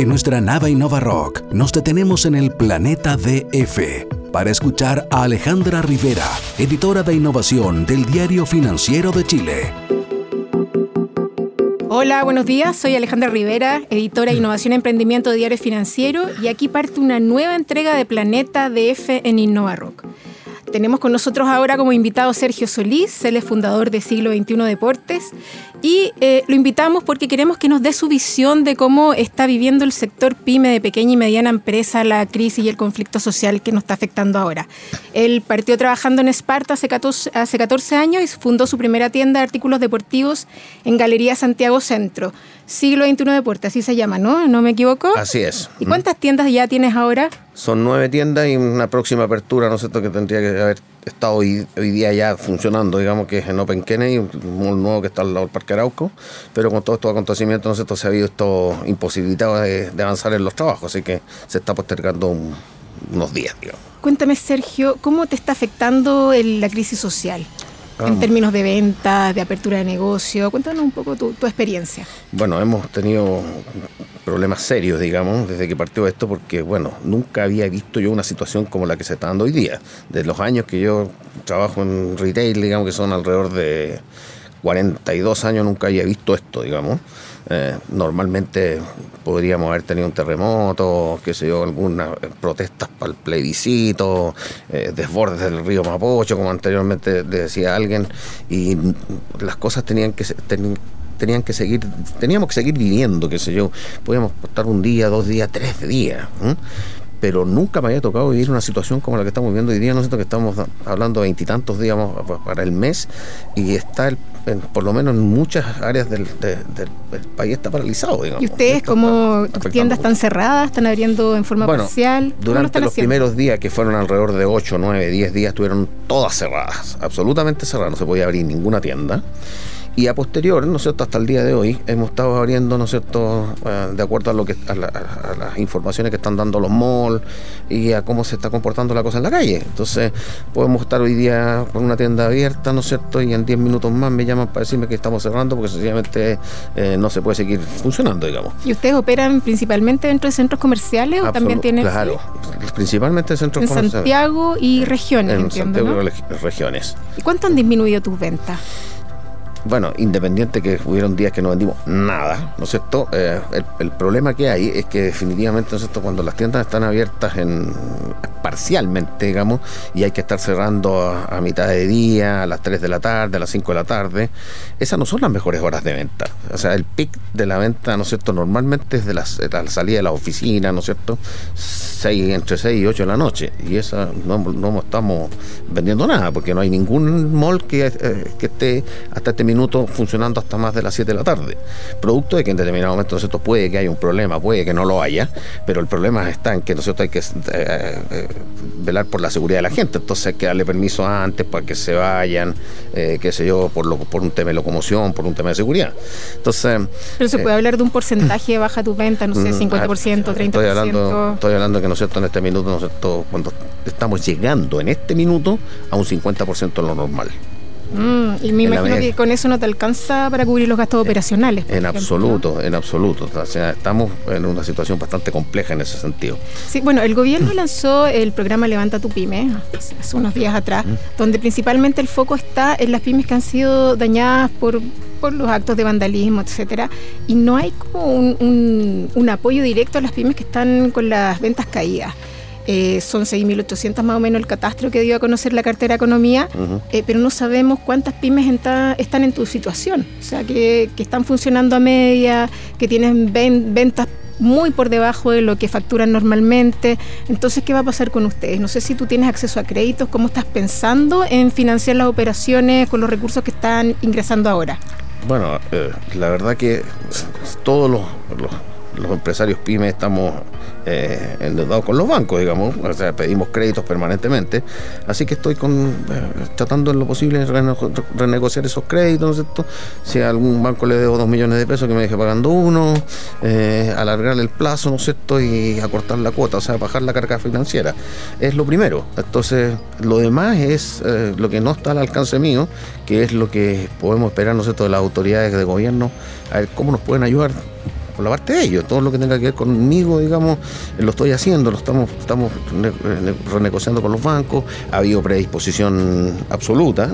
En nuestra nave Innova Rock nos detenemos en el planeta DF para escuchar a Alejandra Rivera, editora de innovación del Diario Financiero de Chile. Hola, buenos días. Soy Alejandra Rivera, editora de Innovación y Emprendimiento de Diario Financiero, y aquí parte una nueva entrega de Planeta DF en Innova Rock. Tenemos con nosotros ahora como invitado Sergio Solís, él es fundador de Siglo XXI Deportes y eh, lo invitamos porque queremos que nos dé su visión de cómo está viviendo el sector pyme de pequeña y mediana empresa la crisis y el conflicto social que nos está afectando ahora. Él partió trabajando en Esparta hace 14, hace 14 años y fundó su primera tienda de artículos deportivos en Galería Santiago Centro. Siglo XXI Deportes, así se llama, ¿no? ¿No me equivoco? Así es. ¿Y cuántas tiendas ya tienes ahora? Son nueve tiendas y una próxima apertura, ¿no es cierto?, que tendría que haber estado hoy, día ya funcionando, digamos que es en Open Kennedy, un nuevo que está al lado del Parque Arauco, pero con todos estos acontecimientos, ¿no es cierto?, se ha visto imposibilitado de, avanzar en los trabajos, así que se está postergando unos días, digamos. Cuéntame, Sergio, ¿cómo te está afectando la crisis social? en términos de ventas, de apertura de negocio. Cuéntanos un poco tu, experiencia. Bueno, hemos tenido problemas serios, digamos, desde que partió esto, porque, bueno, nunca había visto yo una situación como la que se está dando hoy día. De los años que yo trabajo en retail, digamos que son alrededor de 42 años, nunca había visto esto, digamos. Eh, normalmente podríamos haber tenido un terremoto, qué sé yo, algunas protestas para el plebiscito, eh, desbordes del río Mapocho, como anteriormente decía alguien, y las cosas tenían que tenían que seguir, teníamos que seguir viviendo, qué sé yo, podíamos estar un día, dos días, tres días pero nunca me había tocado vivir una situación como la que estamos viviendo hoy día. No sé que estamos hablando de veintitantos días para el mes y está, por lo menos en muchas áreas del, país está paralizado. ¿Y ustedes como tiendas están cerradas, están abriendo en forma parcial? Durante los primeros días, que fueron alrededor de 8, 9, 10 días, estuvieron todas cerradas, absolutamente cerradas, no se podía abrir ninguna tienda. Y a posterior, ¿no es cierto?, hasta el día de hoy, hemos estado abriendo, ¿no es cierto?, eh, de acuerdo a lo que a, las informaciones que están dando los malls y a cómo se está comportando la cosa en la calle. Entonces, podemos estar hoy día con una tienda abierta, ¿no es cierto?, y en 10 minutos más me llaman para decirme que estamos cerrando porque sencillamente eh, no se puede seguir funcionando, digamos. ¿Y ustedes operan principalmente dentro de centros comerciales o también tienen...? Claro, principalmente centros comerciales. En Santiago y regiones, En Santiago y regiones. ¿Y cuánto han disminuido tus ventas? Bueno, independiente que hubieron días que no vendimos nada, ¿no es cierto? Eh, el, problema que hay es que definitivamente, ¿no es cierto? Cuando las tiendas están abiertas en parcialmente, digamos, y hay que estar cerrando a, mitad de día, a las 3 de la tarde, a las 5 de la tarde, esas no son las mejores horas de venta. O sea, el pic de la venta, ¿no es cierto? Normalmente es de, la salida de la oficina, ¿no es cierto? 6, entre 6 y 8 de la noche, y esa no, no estamos vendiendo nada, porque no hay ningún mall que, eh, que esté hasta este minutos funcionando hasta más de las 7 de la tarde. Producto de que en determinado momento ¿no puede que haya un problema, puede que no lo haya, pero el problema está en que nosotros hay que eh, eh, velar por la seguridad de la gente, entonces hay que darle permiso antes para que se vayan, eh, qué sé yo, por, lo, por un tema de locomoción, por un tema de seguridad. Entonces... Pero se puede hablar de un porcentaje baja tu venta, no sé, 50%, 30%. Estoy hablando, estoy hablando que, ¿no es cierto?, en este minuto, ¿no es cierto?, cuando estamos llegando en este minuto a un 50% de lo normal. Mm, y me imagino que con eso no te alcanza para cubrir los gastos operacionales. En absoluto, en absoluto. O sea, estamos en una situación bastante compleja en ese sentido. Sí, bueno, el gobierno lanzó el programa Levanta tu Pyme hace unos días atrás, donde principalmente el foco está en las pymes que han sido dañadas por por los actos de vandalismo, etcétera, y no hay como un, un apoyo directo a las pymes que están con las ventas caídas. Eh, son 6.800 más o menos el catastro que dio a conocer la cartera de economía, eh, pero no sabemos cuántas pymes están en tu situación, o sea, que, están funcionando a media, que tienen ventas muy por debajo de lo que facturan normalmente. Entonces, ¿qué va a pasar con ustedes? No sé si tú tienes acceso a créditos, ¿cómo estás pensando en financiar las operaciones con los recursos que están ingresando ahora? Bueno, eh, la verdad que todos los, los empresarios pymes estamos eh, endeudados con los bancos, digamos, o sea, pedimos créditos permanentemente, así que estoy eh, tratando en lo posible de renegociar esos créditos, ¿no es cierto? Si a algún banco le debo dos millones de pesos, que me deje pagando uno, eh, alargar el plazo, ¿no es cierto? Y acortar la cuota, o sea, bajar la carga financiera. Es lo primero. Entonces, lo demás es lo que no está al alcance mío, que es lo que podemos esperar, ¿no es cierto?, de las autoridades de gobierno, a ver cómo nos pueden ayudar por la parte de ellos. Todo lo que tenga que ver conmigo, digamos, eh, lo estoy haciendo, lo estamos, estamos renegociando con los bancos, ha habido predisposición absoluta,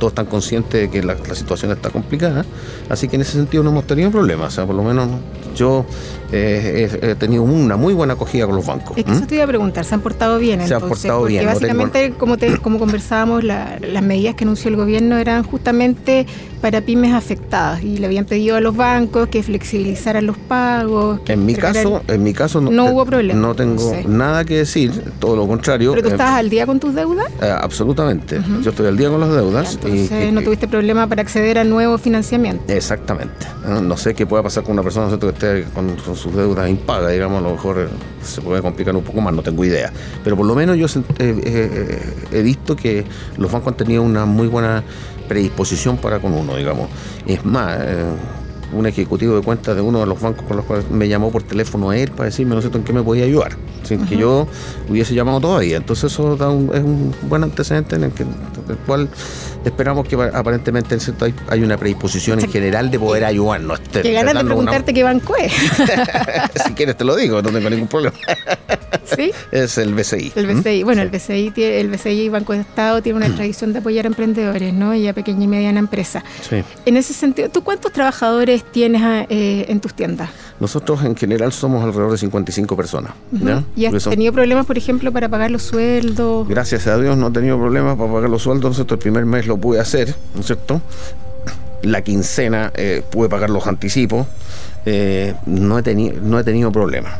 todos están conscientes de que la, situación está complicada, así que en ese sentido no hemos tenido problemas, o sea, por lo menos yo eh, he, tenido una muy buena acogida con los bancos. Es que eso te iba a preguntar, ¿se han portado bien? Se han portado bien. Porque básicamente, como, como conversábamos, las medidas que anunció el gobierno eran justamente para pymes afectadas y le habían pedido a los bancos que flexibilizaran los pagos. En mi caso, en mi caso no, no hubo problema. No tengo nada que decir, todo lo contrario. ¿Pero tú estás al día con tus deudas? Eh, absolutamente. Yo estoy al día con las deudas. entonces no tuviste problema para acceder a nuevo financiamiento. Exactamente. No sé qué pueda pasar con una persona que esté con, sus deudas impagas, digamos, a lo mejor eh, se puede complicar un poco más, no tengo idea. Pero por lo menos yo eh, he visto que los bancos han tenido una muy buena predisposición para con uno, digamos. Es más, eh, un ejecutivo de cuentas de uno de los bancos con los cuales me llamó por teléfono a él para decirme, no sé en qué me podía ayudar, sin que yo hubiese llamado todavía. Entonces eso es un buen antecedente en el, que, el cual esperamos que aparentemente hay, hay una predisposición en general de poder ayudarnos. Que ganas de preguntarte qué banco es. si quieres te lo digo, no tengo ningún problema. ¿Sí? Es el BCI. El BCI. Bueno, el BCI, el BCI Banco de Estado tiene una tradición de apoyar a emprendedores, ¿no? Y a pequeña y mediana empresa. Sí. En ese sentido, ¿tú cuántos trabajadores tienes ah, eh, en tus tiendas? Nosotros en general somos alrededor de 55 personas. ¿Y has tenido problemas, por ejemplo, para pagar los sueldos? Gracias a Dios no he tenido problemas para pagar los sueldos. El primer mes lo pude hacer, ¿no es cierto? La quincena eh, pude pagar los anticipos. Eh, no, he tenido, no he tenido problemas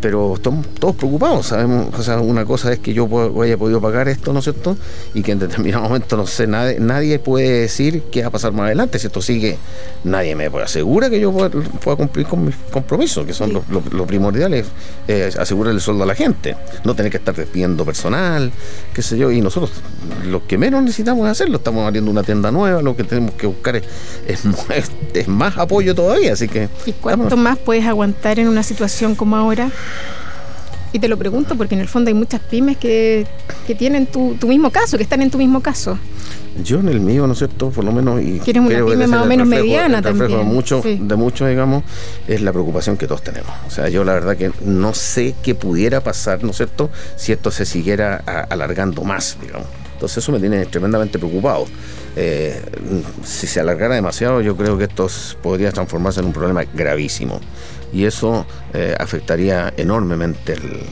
pero estamos todos preocupados, sabemos, o sea, una cosa es que yo haya podido pagar esto, ¿no es cierto? Y que en determinado momento, no sé, nadie, nadie puede decir qué va a pasar más adelante, si esto sigue, nadie me asegura que yo pueda, cumplir con mis compromisos, que son los primordiales, eh, asegurar el sueldo a la gente, no tener que estar despidiendo personal, qué sé yo, y nosotros lo que menos necesitamos hacerlo, estamos abriendo una tienda nueva, lo que tenemos que buscar es, es, más apoyo todavía, así que... ¿Y cuánto más puedes aguantar en una situación como ahora? Y te lo pregunto porque en el fondo hay muchas pymes que, tienen tu, mismo caso, que están en tu mismo caso. Yo en el mío, ¿no es cierto? Por lo menos... Y Quieres una pyme más o menos mediana también. De muchos, de muchos, digamos, es la preocupación que todos tenemos. O sea, yo la verdad que no sé qué pudiera pasar, ¿no es cierto?, si esto se siguiera alargando más, digamos. Entonces eso me tiene tremendamente preocupado. Eh, si se alargara demasiado, yo creo que esto podría transformarse en un problema gravísimo y eso eh, afectaría enormemente eh,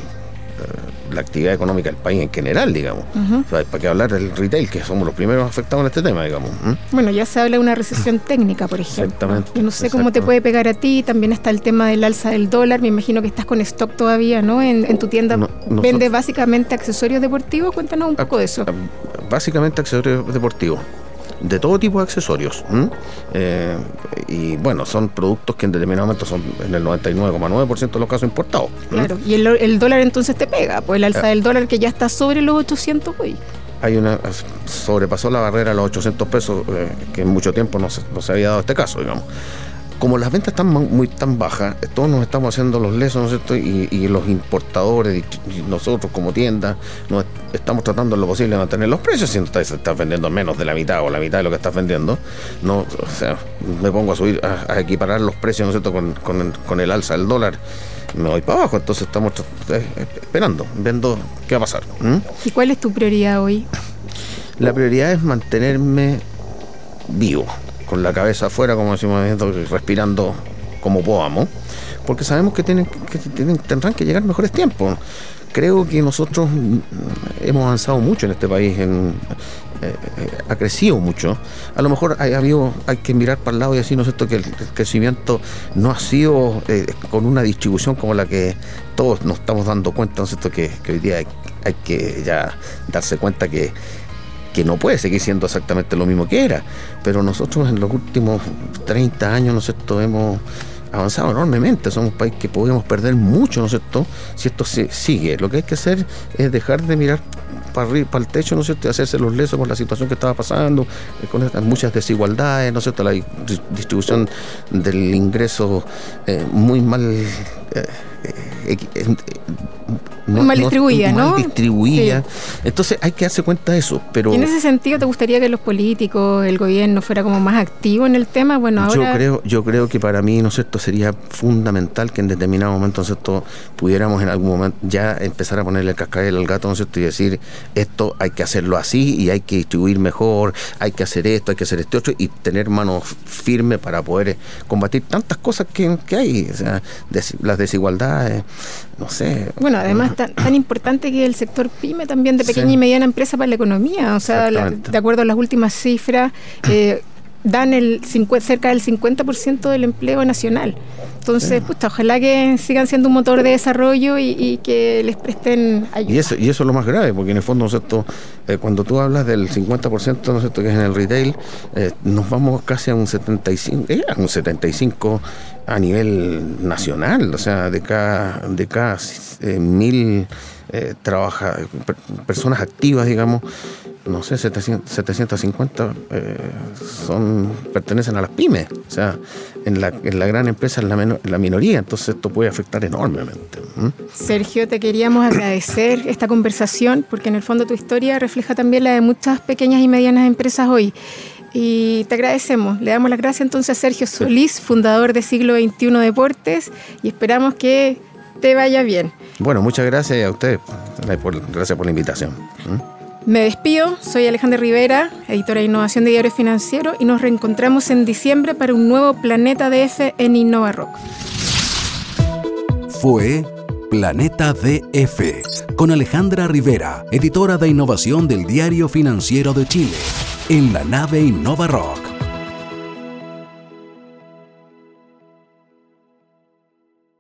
la actividad económica del país en general, digamos. ¿Para qué hablar del retail, que somos los primeros afectados en este tema, digamos? Bueno, ya se habla de una recesión técnica, por ejemplo. Exactamente. Yo no sé cómo te puede pegar a ti. También está el tema del alza del dólar. Me imagino que estás con stock todavía, ¿no? En, tu tienda vende básicamente accesorios deportivos. Cuéntanos un poco de eso. Básicamente accesorios deportivos de todo tipo de accesorios. Eh, y bueno, son productos que en determinado momento son en el 99,9% de los casos importados. Claro, y el, dólar entonces te pega, pues el alza ah. del dólar que ya está sobre los 800 hoy. Hay una, sobrepasó la barrera de los 800 pesos, eh, que en mucho tiempo no se, no se había dado este caso, digamos como las ventas están muy tan bajas, todos nos estamos haciendo los lesos, ¿no es cierto? Y, los importadores, y nosotros como tienda, nos estamos tratando lo posible de mantener los precios. Si no estás, vendiendo menos de la mitad o la mitad de lo que estás vendiendo, no, o sea, me pongo a subir, a, equiparar los precios, ¿no es cierto? Con, el alza del dólar, me voy para abajo. Entonces estamos eh, esperando, viendo qué va a pasar. ¿Y cuál es tu prioridad hoy? La prioridad es mantenerme vivo con la cabeza afuera, como decimos, respirando como podamos, porque sabemos que, tienen, que tendrán que llegar mejores tiempos. Creo que nosotros hemos avanzado mucho en este país, en, eh, ha crecido mucho. A lo mejor hay, hay que mirar para el lado y decir, ¿no es que el, crecimiento no ha sido eh, con una distribución como la que todos nos estamos dando cuenta, ¿no es Que, que hoy día hay que ya darse cuenta que que no puede seguir siendo exactamente lo mismo que era. Pero nosotros en los últimos 30 años, ¿no es cierto?, hemos avanzado enormemente. Somos un país que podemos perder mucho, ¿no es cierto?, si esto se sigue. Lo que hay que hacer es dejar de mirar para, el techo, ¿no es cierto?, y hacerse los lesos con la situación que estaba pasando, eh, con muchas desigualdades, ¿no es cierto?, la distribución del ingreso eh, muy mal. Eh, mal distribuida, ¿no? Mal distribuida. Entonces hay que darse cuenta de eso. Pero ¿Y en ese sentido te gustaría que los políticos, el gobierno fuera como más activo en el tema? Bueno, ahora... Yo creo, yo creo que para mí, ¿no es cierto?, sería fundamental que en determinado momento, ¿no es cierto?, pudiéramos en algún momento ya empezar a ponerle el cascabel al gato, ¿no es cierto?, y decir, esto hay que hacerlo así y hay que distribuir mejor, hay que hacer esto, hay que hacer este otro y tener manos firmes para poder combatir tantas cosas que, que hay, o sea, las desigualdades, no sé. Bueno, además tan, tan, importante que el sector pyme también de pequeña y mediana empresa para la economía, o sea, de acuerdo a las últimas cifras, eh, dan el cerca del 50% del empleo nacional. Entonces, ojalá que sigan siendo un motor de desarrollo y, que les presten ayuda. Y eso, y eso es lo más grave, porque en el fondo, ¿no eh, cuando tú hablas del 50%, ¿no es que es en el retail, eh, nos vamos casi a un 75, eh, a un 75 a nivel nacional, o sea, de cada, de cada mil trabaja, personas activas, digamos, no sé, 750 eh, son, pertenecen a las pymes. O sea, en la, en la gran empresa es la, la minoría, entonces esto puede afectar enormemente. Sergio, te queríamos agradecer esta conversación porque en el fondo tu historia refleja también la de muchas pequeñas y medianas empresas hoy. Y te agradecemos. Le damos las gracias entonces a Sergio Solís, fundador de Siglo XXI Deportes, y esperamos que te vaya bien. Bueno, muchas gracias a ustedes. Gracias por la invitación. Me despido, soy Alejandra Rivera, editora de innovación de Diario Financiero, y nos reencontramos en diciembre para un nuevo Planeta DF en Innova Rock. Fue Planeta DF con Alejandra Rivera, editora de innovación del Diario Financiero de Chile, en la nave Innova Rock.